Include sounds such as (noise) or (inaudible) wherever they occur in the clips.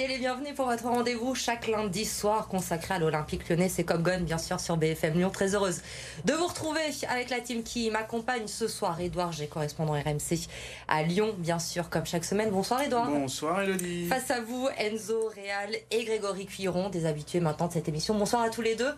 Soyez les bienvenus pour votre rendez-vous chaque lundi soir consacré à l'Olympique lyonnais. C'est comme Gone, bien sûr, sur BFM Lyon. Très heureuse de vous retrouver avec la team qui m'accompagne ce soir. Edouard G, correspondant RMC à Lyon, bien sûr, comme chaque semaine. Bonsoir, Edouard. Bonsoir, Elodie. Face à vous, Enzo Réal et Grégory Cuiron, des habitués maintenant de cette émission. Bonsoir à tous les deux.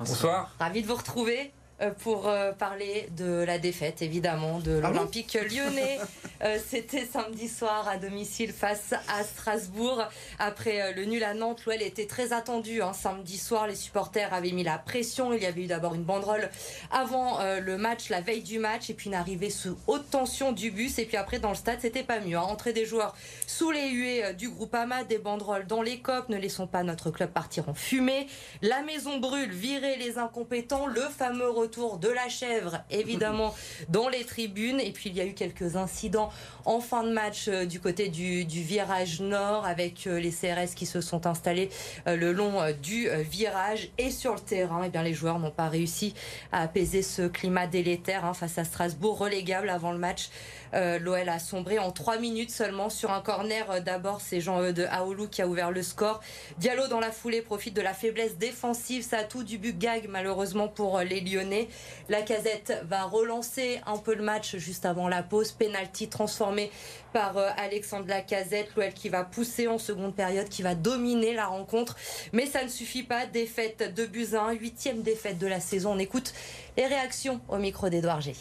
Bonsoir. Ravi de vous retrouver. Euh, pour euh, parler de la défaite, évidemment, de Ah l'Olympique lyonnais. (laughs) Euh, C'était samedi soir à domicile face à Strasbourg. Après le nul à Nantes, l'OL était très attendu. Hein. Samedi soir, les supporters avaient mis la pression. Il y avait eu d'abord une banderole avant le match, la veille du match, et puis une arrivée sous haute tension du bus. Et puis après, dans le stade, c'était pas mieux. Hein. Entrée des joueurs sous les huées du groupe AMA, des banderoles dans les copes. Ne laissons pas notre club partir en fumée. La maison brûle, virer les incompétents. Le fameux retour de la chèvre, évidemment, (laughs) dans les tribunes. Et puis il y a eu quelques incidents en fin de match euh, du côté du, du, virage nord avec euh, les CRS qui se sont installés euh, le long du virage et sur le terrain. Et bien les joueurs n'ont pas réussi à apaiser ce climat délétère hein, face à Strasbourg, relégable avant le match. L'OL a sombré en 3 minutes seulement sur un corner. D'abord, c'est Jean de Aoulou qui a ouvert le score. Diallo dans la foulée profite de la faiblesse défensive. Ça a tout du but gag malheureusement pour les Lyonnais. La casette va relancer un peu le match juste avant la pause. Penalty transformé par euh, Alexandre Lacazette. L'OL qui va pousser en seconde période, qui va dominer la rencontre. Mais ça ne suffit pas. Défaite de Buzyn, huitième défaite de la saison. On écoute les réactions au micro d'Edouard G.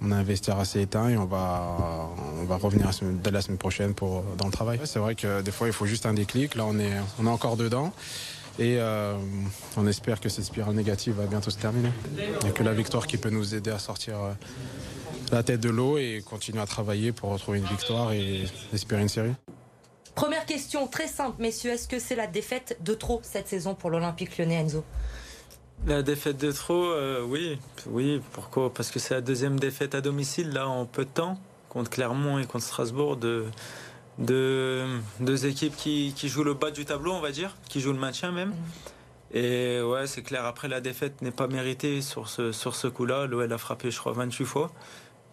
On a un vestiaire assez éteint et on va, on va revenir dès la semaine prochaine pour, dans le travail. C'est vrai que des fois, il faut juste un déclic. Là, on est, on est encore dedans. Et euh, on espère que cette spirale négative va bientôt se terminer. Il n'y a que la victoire qui peut nous aider à sortir euh, la tête de l'eau et continuer à travailler pour retrouver une victoire et espérer une série. Première question très simple, messieurs. Est-ce que c'est la défaite de trop cette saison pour l'Olympique lyonnais, Enzo? La défaite de trop, euh, oui. Oui, pourquoi? Parce que c'est la deuxième défaite à domicile, là, en peu de temps, contre Clermont et contre Strasbourg, de, de deux équipes qui, qui, jouent le bas du tableau, on va dire, qui jouent le maintien même. Et ouais, c'est clair, après, la défaite n'est pas méritée sur ce, sur ce coup-là. L'OL a frappé, je crois, 28 fois.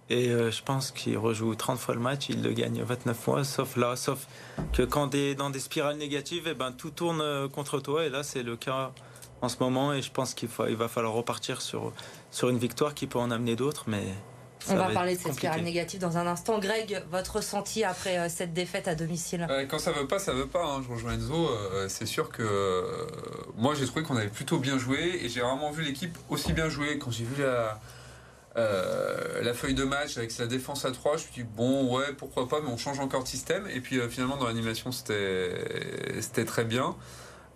Et euh, je pense qu'il rejoue 30 fois le match, il le gagne 29 fois, sauf là, sauf que quand tu es dans des spirales négatives, et ben, tout tourne contre toi. Et là, c'est le cas en ce moment et je pense qu'il il va falloir repartir sur, sur une victoire qui peut en amener d'autres. Mais on va, va parler de cette spirale négative dans un instant. Greg, votre ressenti après euh, cette défaite à domicile? Euh, Quand ça veut pas, ça veut pas. Hein. Je rejoins Enzo. Euh, c'est sûr que euh, moi j'ai trouvé qu'on avait plutôt bien joué et j'ai vraiment vu l'équipe aussi bien jouer. Quand j'ai vu la, euh, la feuille de match avec sa défense à 3, je me suis dit bon ouais pourquoi pas, mais on change encore de système. Et puis finalement dans l'animation c'était très bien.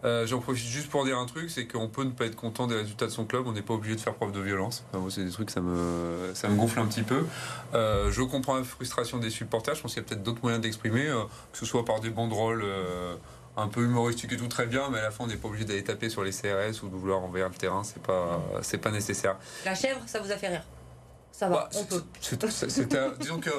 Euh, J'en profite juste pour dire un truc, c'est qu'on peut ne pas être content des résultats de son club, on n'est pas obligé de faire preuve de violence. C'est des trucs ça me ça me gonfle un petit peu. Euh, je comprends la frustration des supporters. Je pense qu'il y a peut-être d'autres moyens d'exprimer, euh, que ce soit par des banderoles un peu humoristiques et tout très bien, mais à la fin on n'est pas obligé d'aller taper sur les CRS ou de vouloir envers le terrain. C'est pas c'est pas nécessaire. La chèvre, ça vous a fait rire? Ça va, bah, on peut. disons que,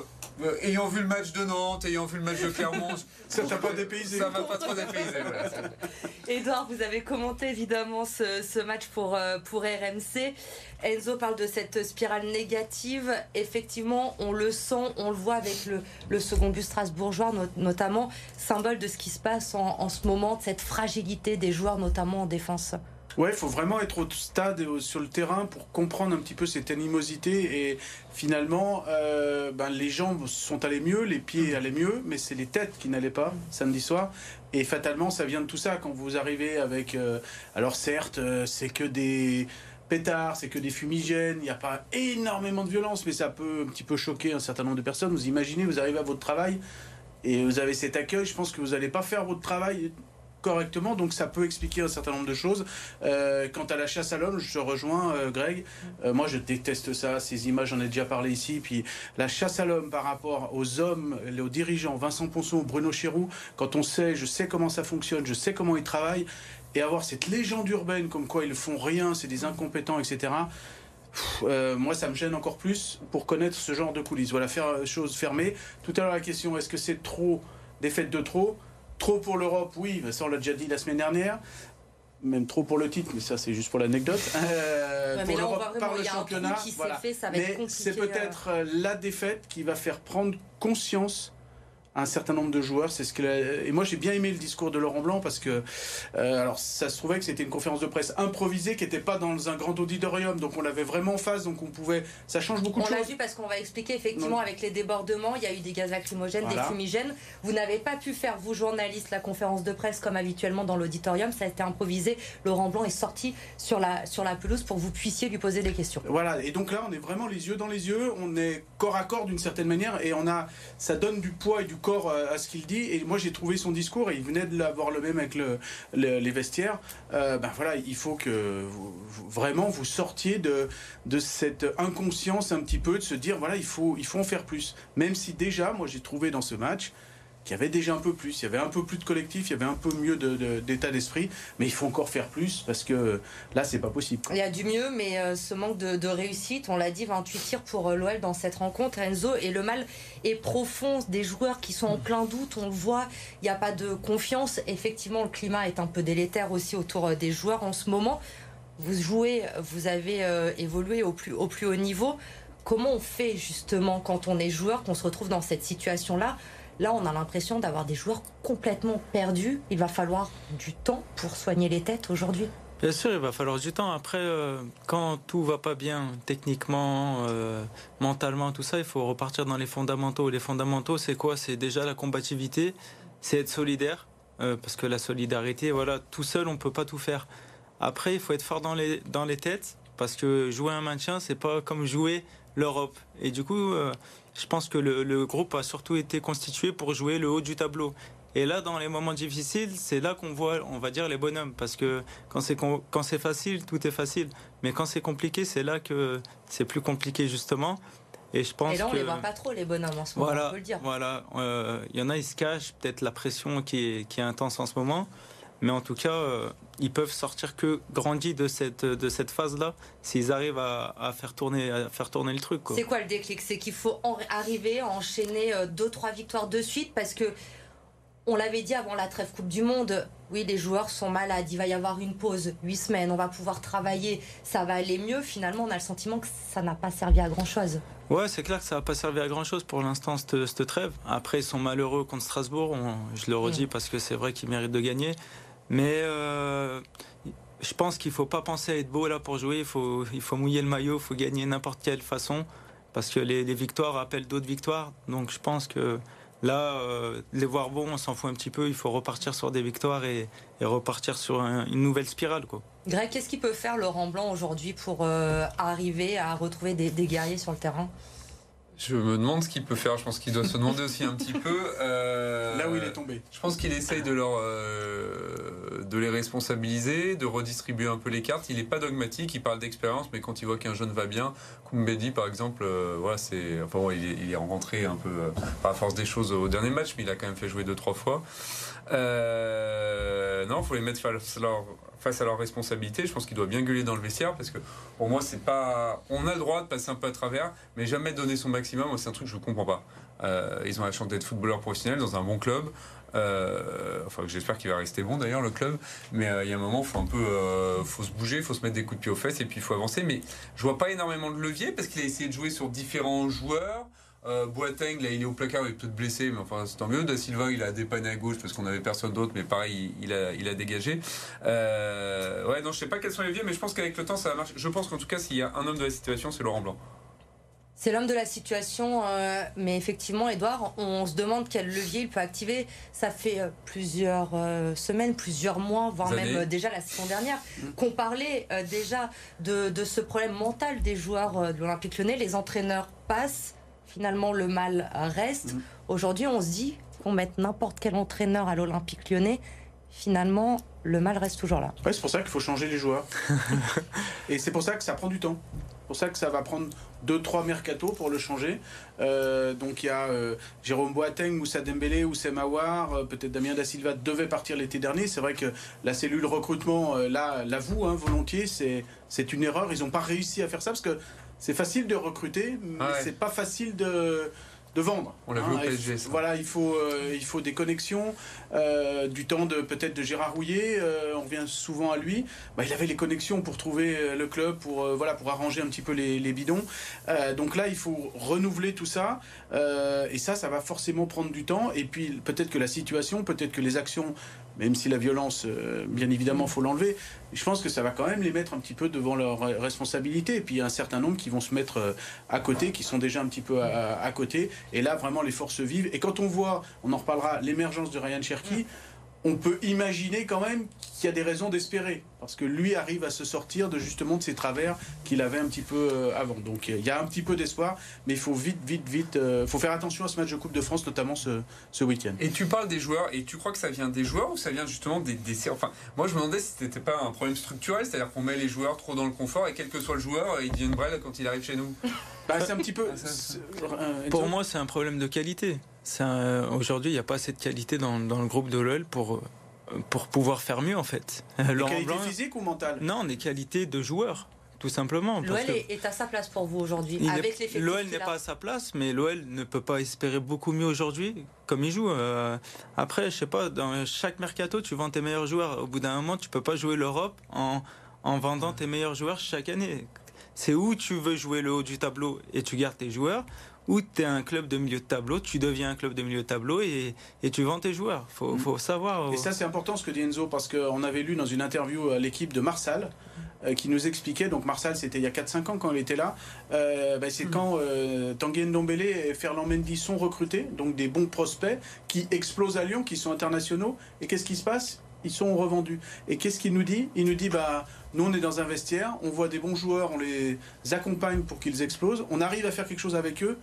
euh, ayant vu le match de Nantes, ayant vu le match de Clermont, (laughs) ça t'a pas dépaysé. Ça va pas trop dépayser. Voilà. (laughs) Edouard, vous avez commenté évidemment ce, ce match pour, euh, pour RMC. Enzo parle de cette spirale négative. Effectivement, on le sent, on le voit avec le, le second but strasbourgeois, not notamment, symbole de ce qui se passe en, en ce moment, de cette fragilité des joueurs, notamment en défense. Ouais, il faut vraiment être au stade et sur le terrain pour comprendre un petit peu cette animosité. Et finalement, euh, ben, les jambes sont allées mieux, les pieds allaient mieux, mais c'est les têtes qui n'allaient pas samedi soir. Et fatalement, ça vient de tout ça. Quand vous arrivez avec. Euh, alors, certes, euh, c'est que des pétards, c'est que des fumigènes, il n'y a pas énormément de violence, mais ça peut un petit peu choquer un certain nombre de personnes. Vous imaginez, vous arrivez à votre travail et vous avez cet accueil, je pense que vous n'allez pas faire votre travail correctement, donc ça peut expliquer un certain nombre de choses. Euh, quant à la chasse à l'homme, je te rejoins, euh, Greg. Euh, moi, je déteste ça. Ces images, j'en ai déjà parlé ici. Puis la chasse à l'homme par rapport aux hommes, aux dirigeants, Vincent Ponceau, Bruno Chéroux, quand on sait, je sais comment ça fonctionne, je sais comment ils travaillent, et avoir cette légende urbaine comme quoi ils font rien, c'est des incompétents, etc. Moi, ça me gêne encore plus pour connaître ce genre de coulisses. Voilà, faire chose fermée. Tout à l'heure, la question est-ce que c'est trop des fêtes de trop? Trop pour l'Europe, oui, ça on l'a déjà dit la semaine dernière. Même trop pour le titre, mais ça c'est juste pour l'anecdote. Euh, ouais, pour l'Europe par le championnat, voilà. Fait, mais c'est peut-être euh... la défaite qui va faire prendre conscience un certain nombre de joueurs. C'est ce que et moi j'ai bien aimé le discours de Laurent Blanc parce que euh, alors ça se trouvait que c'était une conférence de presse improvisée qui n'était pas dans un grand auditorium, donc on l'avait vraiment en face, donc on pouvait. Ça change beaucoup de choses. On l'a vu parce qu'on va expliquer effectivement avec les débordements, il y a eu des gaz lacrymogènes, des fumigènes. Vous n'avez pas pu faire vous journalistes la conférence de presse comme habituellement dans l'auditorium, ça a été improvisé. Laurent Blanc est sorti sur la sur la pelouse pour que vous puissiez lui poser des questions. Voilà, et donc là on est vraiment les yeux dans les yeux, on est corps à corps d'une certaine manière et on a ça donne du poids et du corps à ce qu'il dit. Et moi, j'ai trouvé son discours, et il venait de l'avoir le même avec le, les vestiaires. Euh, ben voilà, il faut que vraiment vous sortiez de, de cette inconscience un petit peu, de se dire, voilà, il faut, il faut en faire plus. Même si déjà, moi, j'ai trouvé dans ce match, il y avait déjà un peu plus, il y avait un peu plus de collectif, il y avait un peu mieux d'état d'esprit, mais il faut encore faire plus parce que là, c'est pas possible. Il y a du mieux, mais euh, ce manque de, réussite, on l'a dit, 28 tirs pour euh, l'OL dans cette rencontre, Enzo, et le mal est profond des joueurs qui sont en plein doute, on le voit, il n'y a pas de confiance. Effectivement, le climat est un peu délétère aussi autour euh, des joueurs en ce moment. Vous jouez, vous avez évolué au plus haut niveau. Comment on fait justement quand on est joueur, qu'on se retrouve dans cette situation-là? Là, on a l'impression d'avoir des joueurs complètement perdus. Il va falloir du temps pour soigner les têtes aujourd'hui. Bien sûr, il va falloir du temps. Après, euh, quand tout va pas bien techniquement, euh, mentalement, tout ça, il faut repartir dans les fondamentaux. Les fondamentaux, c'est quoi? C'est déjà la combativité, c'est être solidaire, euh, parce que la solidarité, voilà, tout seul, on peut pas tout faire. Après, il faut être fort dans les dans les têtes, parce que jouer un maintien, c'est pas comme jouer l'Europe. Et du coup, je pense que le, groupe a surtout été constitué pour jouer le haut du tableau. Et là, dans les moments difficiles, c'est là qu'on voit, on va dire, les bonhommes. Parce que quand c'est, quand c'est facile, tout est facile. Mais quand c'est compliqué, c'est là que c'est plus compliqué, justement. Et je pense Et là, on ne les voit pas trop, les bonhommes, en ce moment, voilà, on peut le dire. Voilà. Euh, il y en a, ils se cachent. Peut-être la pression qui est, qui est intense en ce moment. Mais en tout cas, euh, ils peuvent sortir que grandis de cette, de cette phase-là s'ils arrivent à, faire tourner, à faire tourner le truc. C'est quoi le déclic? C'est qu'il faut arriver à enchaîner euh, deux, trois victoires de suite parce que on l'avait dit avant la trêve Coupe du Monde, oui, les joueurs sont malades, il va y avoir une pause, huit semaines, on va pouvoir travailler, ça va aller mieux. Finalement, on a le sentiment que ça n'a pas servi à grand-chose. Ouais, c'est clair que ça n'a pas servi à grand-chose pour l'instant, cette, cette, trêve. Après, ils sont malheureux contre Strasbourg, je le redis mm. parce que c'est vrai qu'ils méritent de gagner. Mais euh, je pense qu'il ne faut pas penser à être beau là pour jouer. Il faut, il faut mouiller le maillot, il faut gagner n'importe quelle façon. Parce que les, victoires appellent d'autres victoires. Donc je pense que là, euh, les voir bons, on s'en fout un petit peu. Il faut repartir sur des victoires et, repartir sur une nouvelle spirale. Quoi. Greg, qu'est-ce qu'il peut faire Laurent Blanc aujourd'hui pour euh, arriver à retrouver des guerriers sur le terrain? Je me demande ce qu'il peut faire. Je pense qu'il doit se demander aussi un petit peu. Euh, Là où il est tombé. Je pense qu'il essaye de leur, euh, de les responsabiliser, de redistribuer un peu les cartes. Il n'est pas dogmatique. Il parle d'expérience, mais quand il voit qu'un jeune va bien, Kumbedi par exemple, euh, voilà, c'est, enfin, il, est, rencontré un peu par force des choses au dernier match, mais il a quand même fait jouer deux trois fois. non, il faut les mettre face à leur face à leurs responsabilités. Je pense qu'il doit bien gueuler dans le vestiaire parce que pour moi, c'est pas. On a le droit de passer un peu à travers, mais jamais donner son maximum. c'est un truc que je ne comprends pas. Euh, ils ont la chance d'être footballeurs professionnels dans un bon club. Euh, enfin, j'espère qu'il va rester bon d'ailleurs le club. Mais euh, il y a un moment, faut un peu, faut se bouger, faut se mettre des coups de pied aux fesses et puis il faut avancer. Mais je vois pas énormément de levier parce qu'il a essayé de jouer sur différents joueurs. Euh, Boateng, là, il est au placard, il est peut-être blessé, mais enfin, c'est tant mieux. Da Silva, il a dépanné à gauche parce qu'on avait personne d'autre, mais pareil, il, a, il a dégagé. Euh, ouais, non, je sais pas quels sont les vieux, mais je pense qu'avec le temps, ça va marcher. Je pense qu'en tout cas, s'il y a un homme de la situation, c'est Laurent Blanc. C'est l'homme de la situation, euh, mais effectivement, Edouard, on se demande quel levier il peut activer. Ça fait euh, plusieurs semaines, plusieurs mois, voire même déjà la saison dernière, mm. qu'on parlait déjà de, de, ce problème mental des joueurs de l'Olympique Lyonnais. Les entraîneurs passent, finalement le mal reste. Mm. Aujourd'hui, on se dit qu'on mette n'importe quel entraîneur à l'Olympique lyonnais, finalement, le mal reste toujours là. Ouais, c'est pour ça qu'il faut changer les joueurs. (laughs) et c'est pour ça que ça prend du temps. C'est pour ça que ça va prendre 2-3 mercato pour le changer. Euh, donc il y a euh, Jérôme Boateng, Moussa Dembélé, Oussem Aouar, euh, peut-être Damien Da Silva devait partir l'été dernier. C'est vrai que la cellule recrutement, là, l'avoue hein, volontiers, c'est une erreur. Ils n'ont pas réussi à faire ça parce que c'est facile de recruter, mais c'est pas facile de de vendre. On l'a vu au Hein, PSG, il- ça. Voilà, il faut, euh, il faut des connexions, euh, du temps de peut-être de Gérard Rouillet, euh, on revient souvent à lui. Bah, il avait les connexions pour trouver le club, pour, voilà, pour arranger un petit peu les, les bidons. Donc là, il faut renouveler tout ça. et ça, ça va forcément prendre du temps. Et puis peut-être que la situation, peut-être que les actions, même si la violence, euh, bien évidemment, faut l'enlever, je pense que ça va quand même les mettre un petit peu devant leurs euh, responsabilités. Et puis il y a un certain nombre qui vont se mettre euh, à côté, qui sont déjà un petit peu à, à côté. Et là, vraiment, les forces vivent. Et quand on voit, on en reparlera, l'émergence de Ryan Cherky, on peut imaginer quand même qu'il y a des raisons d'espérer. Parce que lui arrive à se sortir de justement de ces travers qu'il avait un petit peu euh, avant. Donc il y a un petit peu d'espoir, mais il faut vite, vite, vite. Il faut faire attention à ce match de Coupe de France, notamment ce, ce week-end. Et tu parles des joueurs, et tu crois que ça vient des joueurs ou ça vient justement des, des Enfin, moi je me demandais si c'était pas un problème structurel, c'est-à-dire qu'on met les joueurs trop dans le confort et quel que soit le joueur, il devient une brêle quand il arrive chez nous. (laughs) Bah, c'est un petit peu. Ah, euh, Pour moi, c'est un problème de qualité. Aujourd'hui, il n'y a pas assez de qualité dans, dans le groupe de l'OL pour, euh, pour pouvoir faire mieux, en fait. des Laurent qualités Blanc, physiques ou mentales non, des qualités de joueurs, tout simplement. L'OL est, à sa place pour vous aujourd'hui, avec L'OL n'est pas à sa place, mais l'OL ne peut pas espérer beaucoup mieux aujourd'hui, comme il joue. Euh, après, je sais pas, dans chaque mercato, tu vends tes meilleurs joueurs. Au bout d'un moment, tu peux pas jouer l'Europe en, en vendant tes meilleurs joueurs chaque année. C'est où tu veux jouer le haut du tableau et tu gardes tes joueurs, ou tu es un club de milieu de tableau, tu deviens un club de milieu de tableau et, et tu vends tes joueurs. faut, faut savoir. Et ça, c'est important ce que dit Enzo, parce qu'on avait lu dans une interview à l'équipe de Marsal, euh, qui nous expliquait, donc Marsal, c'était il y a 4-5 ans quand il était là, euh, bah, c'est quand euh, Tanguy Ndombele et Ferland Mendy sont recrutés, donc des bons prospects qui explosent à Lyon, qui sont internationaux. Et qu'est-ce qui se passe? Ils sont revendus. Et qu'est-ce qu'il nous dit? Il nous dit, bah, nous, on est dans un vestiaire, on voit des bons joueurs, on les accompagne pour qu'ils explosent, on arrive à faire quelque chose avec eux.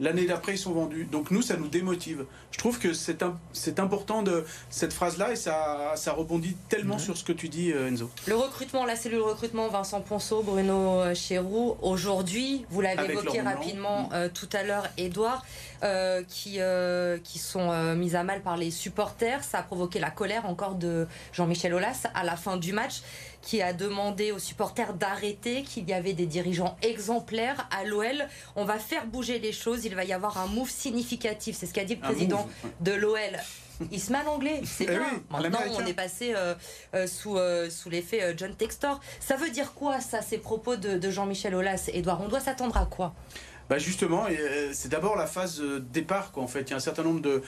L'année d'après, ils sont vendus. Donc nous, ça nous démotive. Je trouve que c'est un- c'est important de cette phrase-là et ça, ça rebondit tellement sur ce que tu dis, euh, Enzo. Le recrutement, la cellule recrutement, Vincent Ponceau, Bruno euh, Chéroux, aujourd'hui, vous l'avez Avec évoqué rapidement euh, tout à l'heure, Edouard, euh, qui, euh, qui sont euh, mis à mal par les supporters. Ça a provoqué la colère encore de Jean-Michel Aulas à la fin du match, qui a demandé aux supporters d'arrêter, qu'il y avait des dirigeants exemplaires à l'OL. On va faire bouger les choses, il va y avoir un move significatif. C'est ce qu'a dit le Un président move, de l'OL. Il se met à l'anglais, c'est Eh bien. oui, Maintenant, on est passé euh, euh, sous, euh, sous l'effet John Textor. Ça veut dire quoi, ça, ces propos de, de Jean-Michel Aulas, Edouard On doit s'attendre à quoi? Bah justement, c'est d'abord la phase départ, quoi, en fait. Il y a un certain nombre de.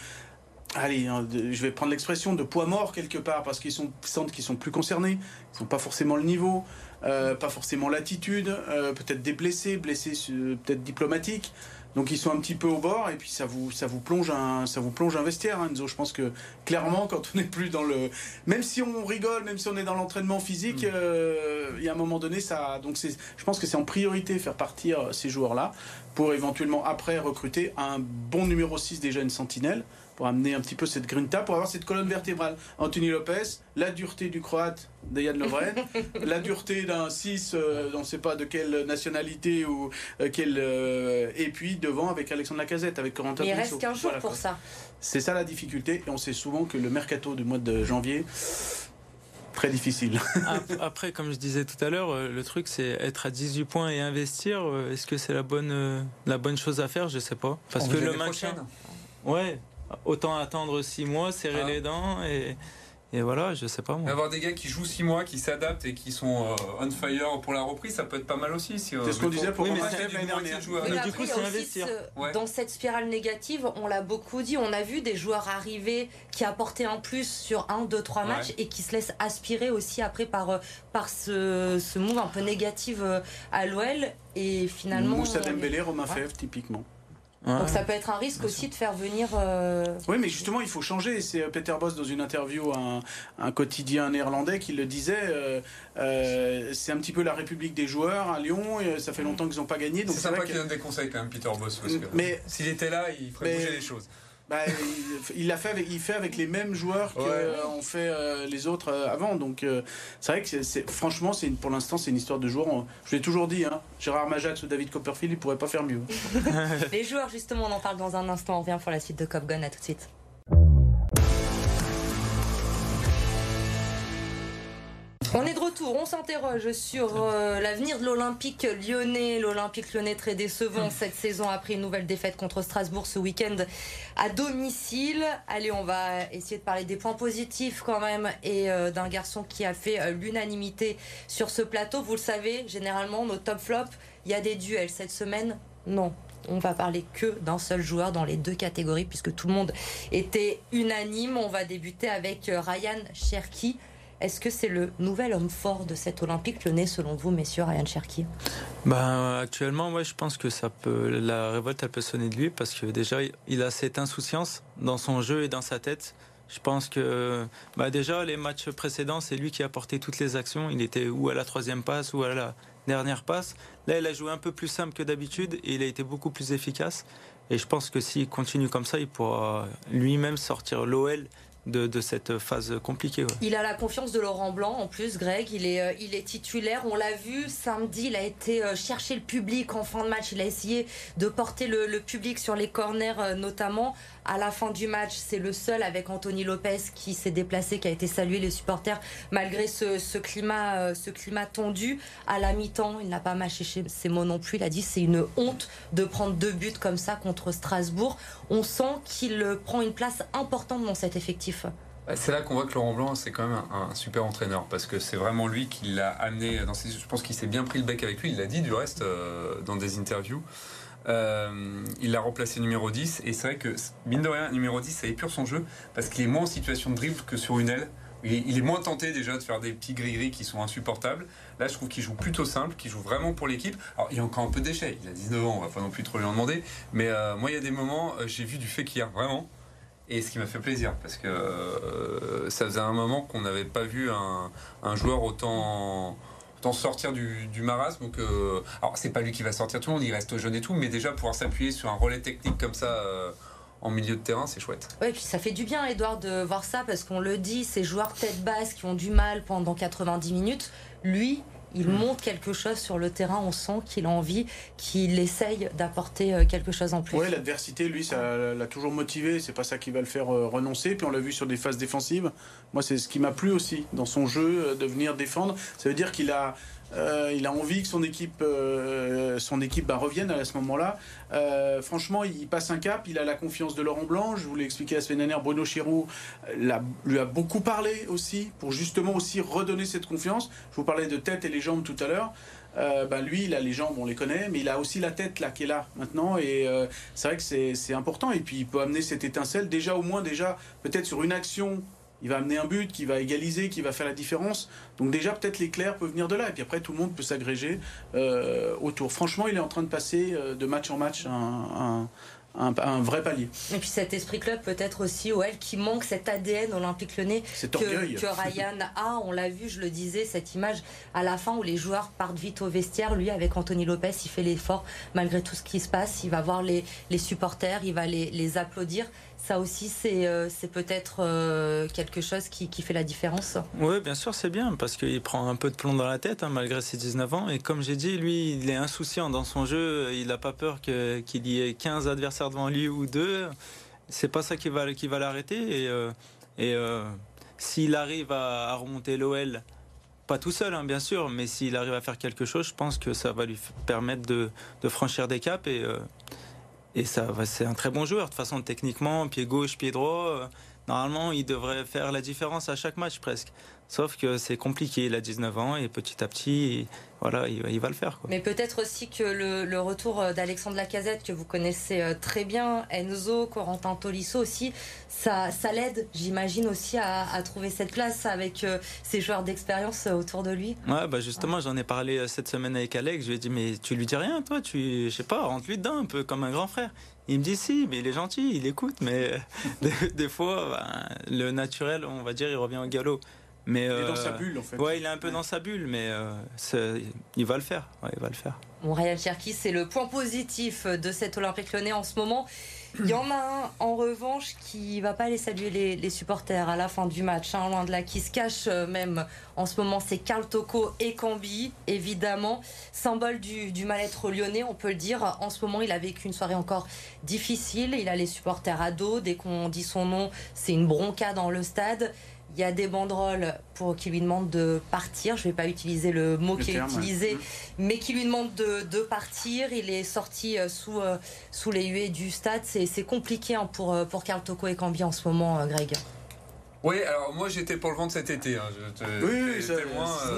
Allez, hein, je vais prendre l'expression de poids morts quelque part, parce qu'ils sont, sentent qu'ils sont plus concernés. Ils n'ont pas forcément le niveau, euh, pas forcément l'attitude, euh, peut-être des blessés, blessés euh, peut-être diplomatiques. Donc ils sont un petit peu au bord et puis ça vous, ça vous plonge un, ça vous plonge un vestiaire, hein, Enzo. Je pense que clairement quand on n'est plus dans le, même si on rigole, même si on est dans l'entraînement physique, euh, il y a un moment donné ça. Donc c'est, je pense que c'est en priorité faire partir ces joueurs-là pour éventuellement après recruter un bon numéro 6 déjà une sentinelle pour amener un petit peu cette grinta, pour avoir cette colonne vertébrale. Anthony Lopez, la dureté du croate Dejan Lovren, (laughs) la dureté d'un 6, euh, on ne sait pas de quelle nationalité ou euh, quel, euh, et puis devant avec Alexandre Lacazette, avec Corentin Mais il reste qu'un jour Voilà, pour quoi. ça. C'est ça la difficulté, et on sait souvent que le mercato du mois de janvier, très difficile. Ap- (laughs) Après, comme je disais tout à l'heure, euh, le truc c'est être à 18 points et investir. Est-ce que c'est la bonne, la bonne chose à faire? Je sais pas. Parce On que le maintien. prochaine. Ouais, autant attendre 6 mois, serrer Ah. les dents et, et voilà, je sais pas moi. Avoir des gars qui jouent 6 mois, qui s'adaptent et qui sont euh, on fire pour la reprise, ça peut être pas mal aussi. Si, euh, C'est ce qu'on disait pour Oui, l'année dernière. de joueurs. Oui, Mais mais du coup, c'est investir. ce- Ouais. Dans cette spirale négative, on l'a beaucoup dit, on a vu des joueurs arriver qui apportaient un plus sur un, deux, trois Ouais. matchs et qui se laissent aspirer aussi après par, euh, par ce, ce move un peu négatif euh, à l'OL. Et finalement. Moussa Dembélé, Romain. Fèvre, typiquement. Ouais. Donc ça peut être un risque Bien aussi de faire venir. euh, Oui, mais justement, il faut changer. C'est euh, Peter Boss dans une interview à un, un quotidien néerlandais qui le disait. euh, euh, c'est un petit peu la République des joueurs à Lyon. Et ça fait longtemps qu'ils n'ont pas gagné. Donc C'est sympa vrai qu'il donne des conseils quand même, Peter Boss. Parce que Mais- s'il était là, il ferait Mais- bouger les choses. Bah, il, l'a fait avec, il fait avec les mêmes joueurs que Ouais. euh, ont fait euh, les autres euh, avant. Donc euh, c'est vrai que c'est- c'est franchement, c'est une- pour l'instant, c'est une histoire de joueurs. On- Je l'ai toujours dit. Hein, Gérard Majax ou David Copperfield, ils pourraient pas faire mieux. (laughs) Les joueurs, justement, on en parle dans un instant. On revient pour la suite de Cop Gun. À tout de suite. On est de retour, on s'interroge sur euh, l'avenir de l'Olympique lyonnais. L'Olympique lyonnais très décevant cette saison après une nouvelle défaite contre Strasbourg ce week-end à domicile. Allez, on va essayer de parler des points positifs quand même et euh, d'un garçon qui a fait euh, l'unanimité sur ce plateau. Vous le savez, généralement, nos top flops, il y a des duels cette semaine. Non, on va parler que d'un seul joueur dans les deux catégories puisque tout le monde était unanime. On va débuter avec Ryan Cherki. Est-ce que c'est le nouvel homme fort de cet Olympique lyonnais, selon vous, messieurs, Ryan Cherki ben, Actuellement, je pense que ça peut, la révolte, elle peut sonner de lui parce que déjà, il a cette insouciance dans son jeu et dans sa tête. Je pense que bah déjà, les matchs précédents, c'est lui qui a porté toutes les actions. Il était ou à la troisième passe ou à la dernière passe. Là, il a joué un peu plus simple que d'habitude et il a été beaucoup plus efficace. Et je pense que s'il continue comme ça, il pourra lui-même sortir l'OL de, cette phase compliquée. Il a la confiance de Laurent Blanc en plus, Greg. Il est, euh, il est titulaire. On l'a vu samedi, il a été euh, chercher le public en fin de match. Il a essayé de porter le, public sur les corners euh, notamment. À la fin du match, c'est le seul avec Anthony Lopez qui s'est déplacé, qui a été salué les supporters malgré ce, climat, ce climat tendu. À la mi-temps, il n'a pas mâché ses mots non plus. Il a dit c'est une honte de prendre deux buts comme ça contre Strasbourg. On sent qu'il prend une place importante dans cet effectif c'est là qu'on voit que Laurent Blanc, c'est quand même un, super entraîneur parce que c'est vraiment lui qui l'a amené dans. Je pense qu'il s'est bien pris le bec avec lui. Il l'a dit du reste euh, dans des interviews. Euh, il l'a remplacé numéro 10 et c'est vrai que mine de rien numéro 10 ça épure son jeu parce qu'il est moins en situation de dribble que sur une aile. Il est, moins tenté déjà de faire des petits gris-gris qui sont insupportables. Là je trouve qu'il joue plutôt simple qu'il joue vraiment pour l'équipe. Alors il y a encore un peu d'échec. Il a 19 ans on va pas non plus trop lui en demander. Mais euh, moi il y a des moments j'ai vu du fait qu'il a vraiment. Et ce qui m'a fait plaisir, parce que euh, ça faisait un moment qu'on n'avait pas vu un, joueur autant, sortir du, marasme. Donc, alors, c'est pas lui qui va sortir tout le monde, il reste jeune et tout, mais déjà pouvoir s'appuyer sur un relais technique comme ça. Euh, en milieu de terrain, c'est chouette. Oui, puis ça fait du bien, Edouard, de voir ça, parce qu'on le dit, ces joueurs tête basse qui ont du mal pendant 90 minutes, lui, il montre quelque chose sur le terrain, on sent qu'il a envie, qu'il essaye d'apporter euh, quelque chose en plus. Oui, l'adversité, lui, ça l'a toujours motivé, c'est pas ça qui va le faire euh, renoncer. Puis on l'a vu sur des phases défensives. Moi, c'est ce qui m'a plu aussi dans son jeu, euh, de venir défendre. Ça veut dire qu'il a euh, il a envie que son équipe, euh, son équipe bah, revienne à ce moment-là. Euh, franchement, il passe un cap. Il a la confiance de Laurent Blanc. Je vous l'ai expliqué la semaine dernière. Bruno Chirou lui a beaucoup parlé aussi pour justement aussi redonner cette confiance. Je vous parlais de tête et les jambes tout à l'heure. Bah, lui, il a les jambes, on les connaît, mais il a aussi la tête là qui est là maintenant. Et c'est vrai que c'est important. Et puis il peut amener cette étincelle déjà au moins déjà peut-être sur une action il va amener un but, qui va égaliser, qui va faire la différence. Donc déjà, peut-être l'éclair peut venir de là. Et puis après, tout le monde peut s'agréger euh, autour. Franchement, il est en train de passer euh, de match en match un, un, vrai palier. Et puis cet esprit club peut-être aussi au L qui manque cet ADN olympique lyonnais que, que Ryan a. On l'a vu, je le disais, cette image à la fin où les joueurs partent vite au vestiaire. Lui, avec Anthony Lopez, il fait l'effort malgré tout ce qui se passe. Il va voir les, les supporters, il va les, les applaudir ça aussi, c'est euh, peut-être euh, quelque chose qui, fait la différence. Oui, bien sûr, c'est bien, parce qu'il prend un peu de plomb dans la tête, hein, malgré ses 19 ans. Et comme j'ai dit, lui, il est insouciant dans son jeu. Il n'a pas peur qu'il y ait 15 adversaires devant lui ou deux. C'est pas ça qui va, l'arrêter. Et, euh, s'il arrive à, remonter l'OL, pas tout seul, hein, bien sûr, mais s'il arrive à faire quelque chose, je pense que ça va lui permettre de, de franchir des caps. Et et ça, c'est un très bon joueur. De toute façon, techniquement, pied gauche, pied droit, euh, normalement, il devrait faire la différence à chaque match presque. Sauf que c'est compliqué, il a 19 ans et petit à petit, voilà, il, va le faire. Mais peut-être aussi que le, retour euh, d'Alexandre Lacazette, que vous connaissez euh, très bien, Enzo, Corentin Tolisso aussi, ça, ça l'aide, j'imagine, aussi à, trouver cette place avec ces joueurs d'expérience autour de lui. Ouais, bah justement, j'en ai parlé cette semaine avec Alex. Je lui ai dit, mais tu lui dis rien, toi, tu, je sais pas, rentre-lui dedans un peu comme un grand frère. Il me dit si, mais il est gentil, il écoute, mais (laughs) des, fois, ben, le naturel, on va dire, il revient au galop. Mais, il est dans sa euh, bulle en fait. Ouais, il est un peu dans sa bulle, mais euh, il va le faire. il va le faire. Bon, Ryan Cherki, c'est le point positif de cet Olympique Lyonnais en ce moment. Il y en a un, en revanche, qui va pas aller saluer les, supporters à la fin du match, hein, loin de là, qui se cache euh, même en ce moment, c'est Karl Toko et Cambi, évidemment, symbole du, du mal-être lyonnais, on peut le dire. En ce moment, il a vécu une soirée encore difficile. Il a les supporters à dos. Dès qu'on dit son nom, c'est une bronca dans le stade. Il y a des banderoles pour qui lui demandent de partir. Je ne vais pas utiliser le mot qui est utilisé, mais qui lui demandent de, partir. Il est sorti euh, sous, euh, sous les huées du stade. C'est compliqué hein, pour, euh, pour Carl Toko et Cambi en ce moment, Greg. Oui, alors moi j'étais pour le vendre cet été. Hein. Je oui, oui, ça,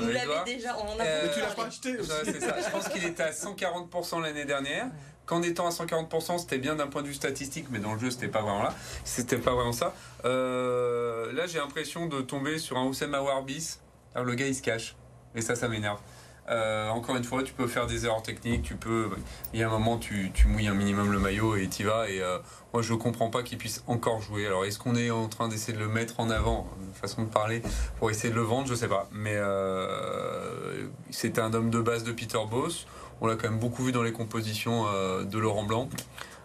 vous l'avez déjà. On a mais tu l'as pas acheté aussi. ça. Je pense qu'il était à 140% l'année dernière qu'en étant à 140%, c'était bien d'un point de vue statistique, mais dans le jeu, c'était pas vraiment là. C'était pas vraiment ça. Euh, là, j'ai l'impression de tomber sur un Oussem Awarbis. Alors, le gars, il se cache. Et ça, ça m'énerve. Euh, encore une fois, tu peux faire des erreurs techniques, tu peux. Il y a un moment, tu, mouilles un minimum le maillot et tu vas. Et euh, moi, je comprends pas qu'il puisse encore jouer. Alors, est-ce qu'on est en train d'essayer de le mettre en avant, façon de parler, pour essayer de le vendre Je sais pas. Mais euh, c'était un homme de base de Peter Boss. On l'a quand même beaucoup vu dans les compositions euh, de Laurent Blanc.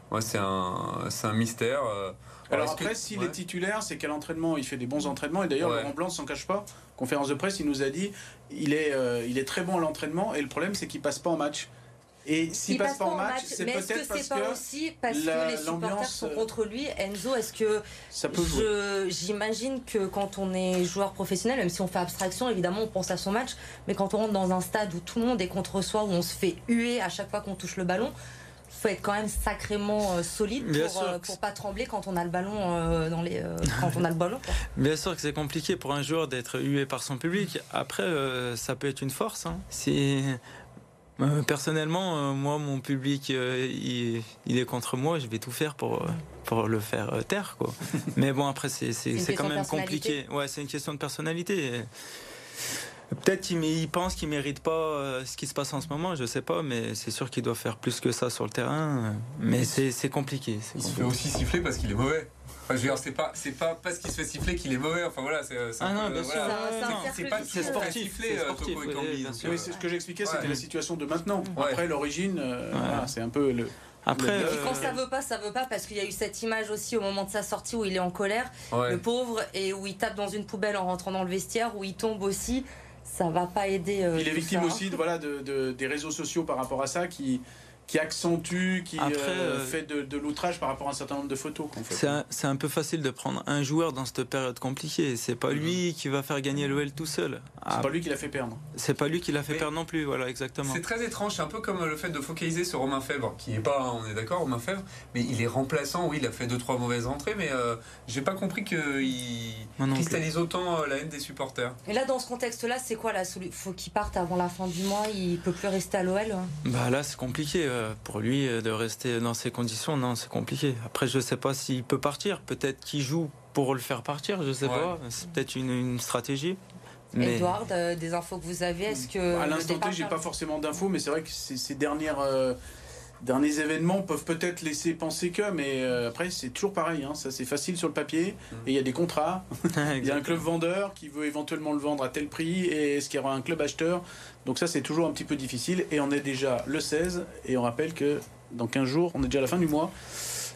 Moi, c'est un, un mystère. Euh. Alors, après, s'il est titulaire, c'est quel entraînement? Il fait des bons entraînements. Et d'ailleurs, Laurent Blanc s'en cache pas. Conférence de presse, il nous a dit il est, euh, il est très bon à l'entraînement. Et le problème, c'est qu'il passe pas en match. Et s'il passe, passe pas en match, c'est peut-être parce que, pas aussi parce que les supporters sont euh, contre lui? Enzo, est-ce que ça peut J'imagine que quand on est joueur professionnel, même si on fait abstraction, évidemment, on pense à son match, mais quand on rentre dans un stade où tout le monde est contre soi, où on se fait huer à chaque fois qu'on touche le ballon, faut être quand même sacrément euh, solide pour, euh, pour pas trembler quand on a le ballon dans les quand on a le ballon. (laughs) Bien sûr que c'est compliqué pour un joueur d'être hué par son public. Après, ça peut être une force. Hein. Si euh, personnellement, euh, moi, mon public, euh, il, est contre moi. Je vais tout faire pour, pour le faire taire. Quoi. (laughs) Mais bon, après, c'est quand même compliqué. Ouais, c'est une question de personnalité. Peut-être qu'il pense qu'il mérite pas ce qui se passe en ce moment, je sais pas, mais c'est sûr qu'il doit faire plus que ça sur le terrain. Mais c'est compliqué. Il se fait aussi siffler parce qu'il est mauvais c'est pas, c'est pas parce qu'il se fait siffler qu'il est mauvais. Enfin voilà, c'est. Ah non, bien sûr. C'est pas c'est sportif. Siffler, oui, c'est ce que j'expliquais, c'était la situation de maintenant. Après l'origine, euh, c'est un peu le. Après, et quand ça veut pas, ça veut pas parce qu'il y a eu cette image aussi au moment de sa sortie où il est en colère, le pauvre, et où il tape dans une poubelle en rentrant dans le vestiaire, où il tombe aussi. Ça va pas aider. Euh, il est victime aussi, voilà, de, des réseaux sociaux par rapport à ça qui qui accentue, qui euh, euh, fait de, l'outrage par rapport à un certain nombre de photos. C'est un, peu facile de prendre un joueur dans cette période compliquée. C'est pas lui mhm. qui va faire gagner l'OL tout seul. C'est ah. pas lui qui l'a fait perdre. C'est pas lui qui l'a fait perdre non plus, voilà, exactement. C'est très étrange, c'est un peu comme le fait de focaliser sur Romain Fèvre, qui est pas, on est d'accord, Romain Fèvre, mais il est remplaçant, oui, il a fait deux trois mauvaises entrées, mais euh, j'ai pas compris qu'il cristallise autant la haine des supporters. Et là, dans ce contexte-là, c'est quoi la solution Faut qu'il parte avant la fin du mois, il peut plus rester à l'OL Bah là, c'est compliqué. Euh, pour lui euh, de rester dans ces conditions, non, c'est compliqué. Après, je sais pas s'il peut partir. Peut-être qu'il joue pour le faire partir, je sais pas. C'est peut-être une, stratégie. Mais... Edouard, euh, des infos que vous avez, est-ce que. À l'instant T, j'ai pas forcément d'infos, mais c'est vrai que ces dernières. Derniers événements peuvent peut-être laisser penser que, mais après c'est toujours pareil, hein. ça c'est facile sur le papier, mm. et il y a des contrats, (laughs) il y a un club vendeur qui veut éventuellement le vendre à tel prix, et est-ce qu'il y aura un club acheteur? Donc ça c'est toujours un petit peu difficile. Et on est déjà le 16 et on rappelle que dans 15 jours, on est déjà à la fin du mois.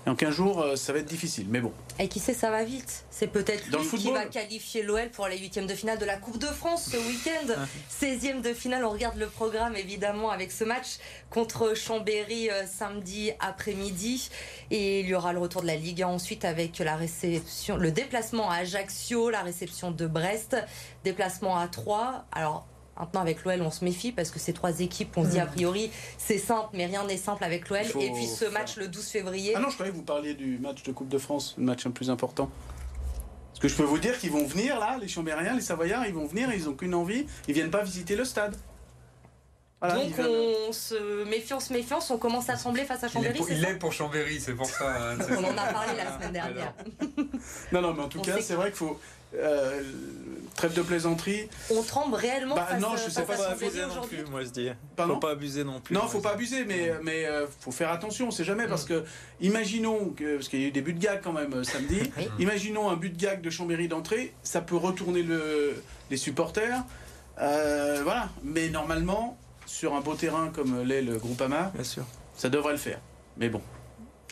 Et en 15 jours, ça va être difficile, mais bon. Et qui sait, ça va vite. C'est peut-être lui qui va qualifier l'OL pour les huitièmes de finale de la Coupe de France ce week-end. 16e de finale, on regarde le programme évidemment avec ce match contre Chambéry euh, samedi après-midi. Et il y aura le retour de la Ligue ensuite avec la réception, le déplacement à Ajaccio, la réception de Brest, déplacement à Troyes. Alors Maintenant, avec l'OL, on se méfie parce que ces trois équipes, on se dit a priori, c'est simple, mais rien n'est simple avec l'OL. Et puis ce match le 12 février. Ah non, je croyais que vous parliez du match de Coupe de France, le match le plus important. Parce que je peux vous dire qu'ils vont venir là, les Chambériens, les Savoyards, ils vont venir, ils n'ont qu'une envie, ils viennent pas visiter le stade. Donc on se méfiance, méfiance, on commence à trembler face à Chambéry. Il est pour, Chambéry, c'est pour ça. Hein, (laughs) on en a parlé la semaine dernière. non, non, mais en tout cas, c'est vrai qu'il faut. Euh, trêve de plaisanterie. On tremble réellement bah, non, je sais pas pas abuser non plus, moi je dis. Faut pas abuser non plus. Non, faut pas abuser, mais mais euh, faut faire attention, on sait jamais parce que imaginons que parce qu'il y a eu des buts de gag quand même euh, samedi. (laughs) Imaginons un but de gag de Chambéry d'entrée, ça peut retourner le, les supporters. voilà, mais normalement sur un beau terrain comme l'est le Groupama, Bien sûr. ça devrait le faire. Mais bon.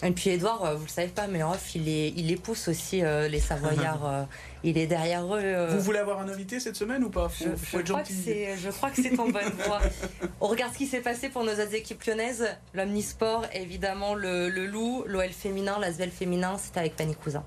Et puis Edouard, euh, vous le savez pas, mais off, il, est, il épouse aussi euh, les (laughs) Savoyards. Euh, il est derrière eux. Vous voulez avoir un invité cette semaine ou pas faut, je, être gentil. je crois que c'est en bonne (laughs) voie. On regarde ce qui s'est passé pour nos autres équipes lyonnaises. L'Omnisport, évidemment, le, le Loup, l'OL féminin, l'Asvel féminin, c'était avec Fanny Cousin.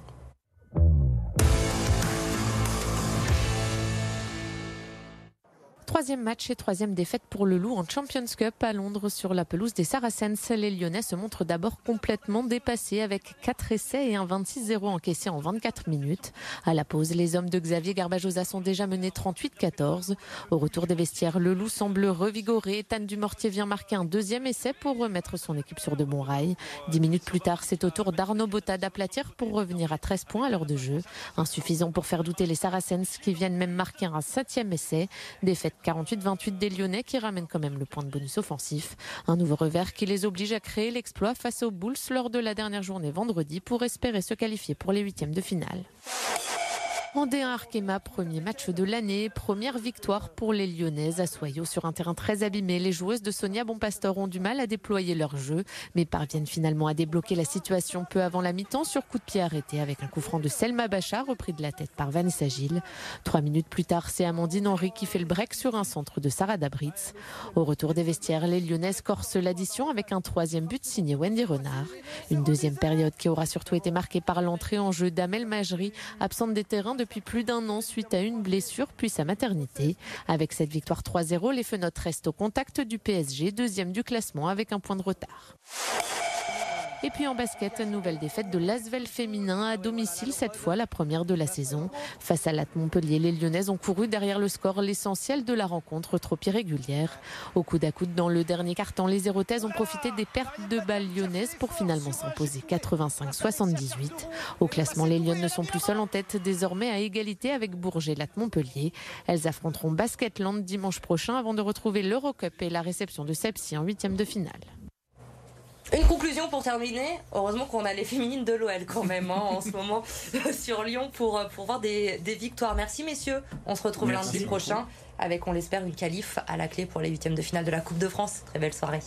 Troisième match et troisième défaite pour le Loup en Champions Cup à Londres sur la pelouse des Saracens. Les Lyonnais se montrent d'abord complètement dépassés avec 4 essais et un 26-0 encaissé en 24 minutes. À la pause, les hommes de Xavier Garbajosa sont déjà menés 38-14. Au retour des vestiaires, le Loup semble revigoré. Tan Dumortier vient marquer un deuxième essai pour remettre son équipe sur de bons rails. Dix minutes plus tard, c'est au tour d'Arnaud Botta d'aplatir pour revenir à 13 points à l'heure de jeu. Insuffisant pour faire douter les Saracens qui viennent même marquer un septième essai. Défaite 48-28 des Lyonnais qui ramènent quand même le point de bonus offensif. Un nouveau revers qui les oblige à créer l'exploit face aux Bulls lors de la dernière journée vendredi pour espérer se qualifier pour les huitièmes de finale. En D1 Arkema, premier match de l'année, première victoire pour les Lyonnaises à Soyaux sur un terrain très abîmé. Les joueuses de Sonia Bonpastor ont du mal à déployer leur jeu, mais parviennent finalement à débloquer la situation peu avant la mi-temps sur coup de pied arrêté avec un coup franc de Selma Bacha repris de la tête par Vanessa Gilles. Trois minutes plus tard, c'est Amandine Henry qui fait le break sur un centre de Sarah Dabritz. Au retour des vestiaires, les Lyonnaises corsent l'addition avec un troisième but signé Wendy Renard. Une deuxième période qui aura surtout été marquée par l'entrée en jeu d'Amel Majri, absente des terrains depuis depuis plus d'un an suite à une blessure puis sa maternité. Avec cette victoire 3-0, les Fenotes restent au contact du PSG, deuxième du classement avec un point de retard. Et puis en basket, nouvelle défaite de l'Asvel féminin à domicile, cette fois la première de la saison. Face à l'At Montpellier, les Lyonnaises ont couru derrière le score l'essentiel de la rencontre trop irrégulière. Au coude à coude dans le dernier quart-temps, les Hérotaises ont profité des pertes de balles lyonnaises pour finalement s'imposer 85-78. Au classement, les Lyonnes ne sont plus seules en tête, désormais à égalité avec Bourget Lat Montpellier. Elles affronteront Basketland dimanche prochain avant de retrouver l'Eurocup et la réception de Sepsi en huitième de finale. Une conclusion pour terminer. Heureusement qu'on a les féminines de l'OL quand même hein, en ce moment (laughs) sur Lyon pour, pour voir des, victoires. Merci messieurs. On se retrouve lundi prochain avec, on l'espère, une qualif à la clé pour les huitièmes de finale de la Coupe de France. Très belle soirée.